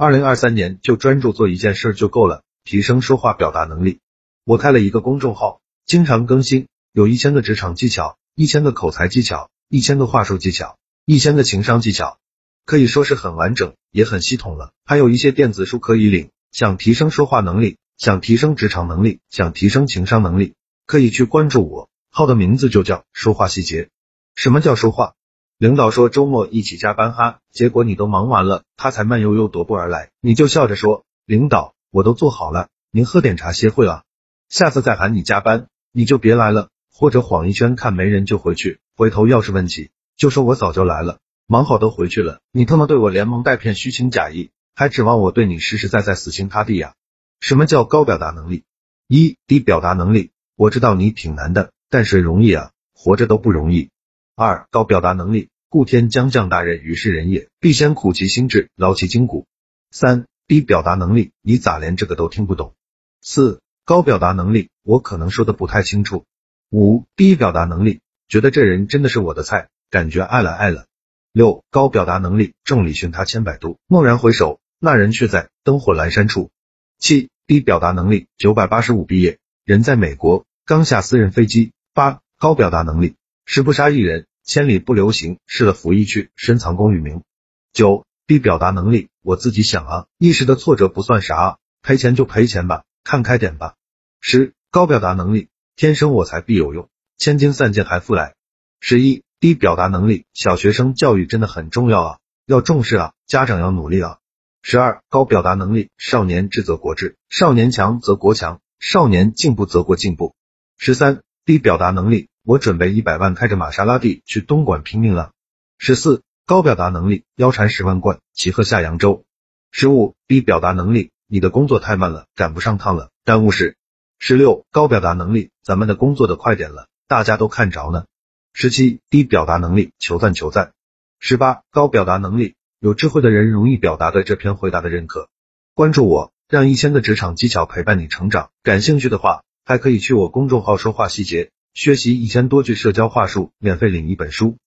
二零二三年就专注做一件事就够了，提升说话表达能力。我开了一个公众号，经常更新，有一千个职场技巧，一千个口才技巧，一千个话术技巧，一千个情商技巧，可以说是很完整，也很系统了。还有一些电子书可以领，想提升说话能力，想提升职场能力，想提升情商能力，可以去关注我。号的名字就叫说话细节。什么叫说话？领导说周末一起加班哈，结果你都忙完了，他才慢悠悠踱步而来，你就笑着说，领导，我都做好了，您喝点茶歇会啊。下次再喊你加班，你就别来了，或者晃一圈看没人就回去，回头要是问起，就说我早就来了，忙好都回去了，你他妈对我连蒙带骗，虚情假意，还指望我对你实实在在死心塌地呀？什么叫高表达能力？一低表达能力，我知道你挺难的，但是容易啊，活着都不容易。二高表达能力，故天将降大任于是人也，必先苦其心志，劳其筋骨。三低表达能力，你咋连这个都听不懂？四高表达能力，我可能说的不太清楚。五低表达能力，觉得这人真的是我的菜，感觉爱了爱了。六高表达能力，众里寻他千百度，蓦然回首，那人却在灯火阑珊处。七低表达能力，九百八十五毕业，人在美国，刚下私人飞机。八高表达能力，十不杀一人。千里不留行，失了拂衣去，深藏功与名。九低表达能力，我自己想啊，一时的挫折不算啥，赔钱就赔钱吧，看开点吧。十高表达能力，天生我材必有用，千金散尽还复来。十一低表达能力，小学生教育真的很重要啊，要重视啊，家长要努力啊。十二高表达能力，少年智则国智，少年强则国强，少年进步则国进步。十三低表达能力。我准备一百万开着玛莎拉蒂去东莞拼命了。十四高表达能力，腰缠十万贯，骑鹤下扬州。十五低表达能力，你的工作太慢了，赶不上趟了，耽误事。十六高表达能力，咱们的工作的快点了，大家都看着呢。十七低表达能力，求赞求赞。十八高表达能力，有智慧的人容易表达对这篇回答的认可。关注我，让一千个职场技巧陪伴你成长。感兴趣的话，还可以去我公众号说话细节。学习一千多句社交话术，免费领一本书。